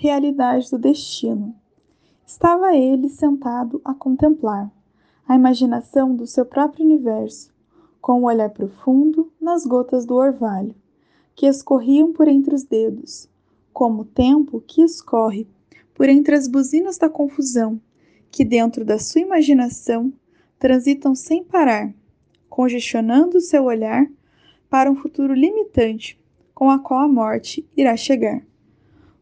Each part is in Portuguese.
realidade do destino. Estava ele sentado a contemplar a imaginação do seu próprio universo, com o um olhar profundo nas gotas do orvalho, que escorriam por entre os dedos, como o tempo que escorre por entre as buzinas da confusão, que dentro da sua imaginação transitam sem parar, congestionando seu olhar para um futuro limitante com a qual a morte irá chegar.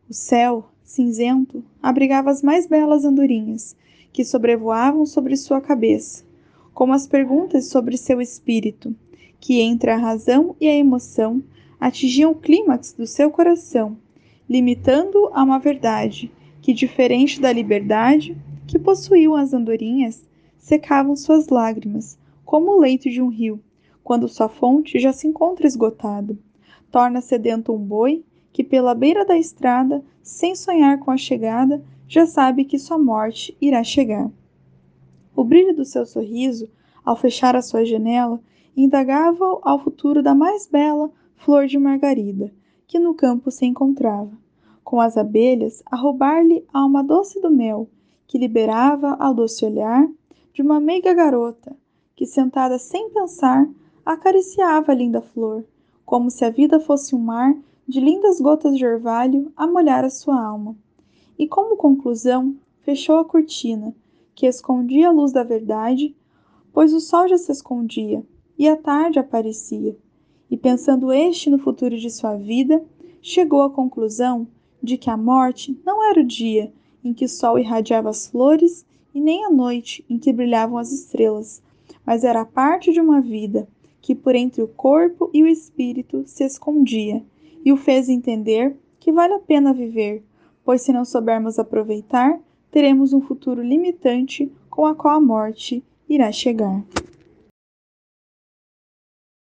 O céu, cinzento, abrigava as mais belas andorinhas, que sobrevoavam sobre sua cabeça, como as perguntas sobre seu espírito, que entre a razão e a emoção atingiam o clímax do seu coração, limitando a uma verdade que, diferente da liberdade que possuíam as andorinhas, secavam suas lágrimas, como o leito de um rio, quando sua fonte já se encontra esgotado. Torna sedento um boi que, pela beira da estrada, sem sonhar com a chegada, já sabe que sua morte irá chegar. O brilho do seu sorriso, ao fechar a sua janela, indagava ao futuro da mais bela flor de margarida que no campo se encontrava, com as abelhas a roubar-lhe a alma doce do mel, que liberava ao doce olhar de uma meiga garota, que sentada sem pensar acariciava a linda flor, como se a vida fosse um mar de lindas gotas de orvalho a molhar a sua alma. E como conclusão, fechou a cortina, que escondia a luz da verdade, pois o sol já se escondia e a tarde aparecia. E pensando este no futuro de sua vida, chegou à conclusão de que a morte não era o dia em que o sol irradiava as flores e nem a noite em que brilhavam as estrelas, mas era parte de uma vida que por entre o corpo e o espírito se escondia, e o fez entender que vale a pena viver, pois se não soubermos aproveitar, teremos um futuro limitante com a qual a morte irá chegar.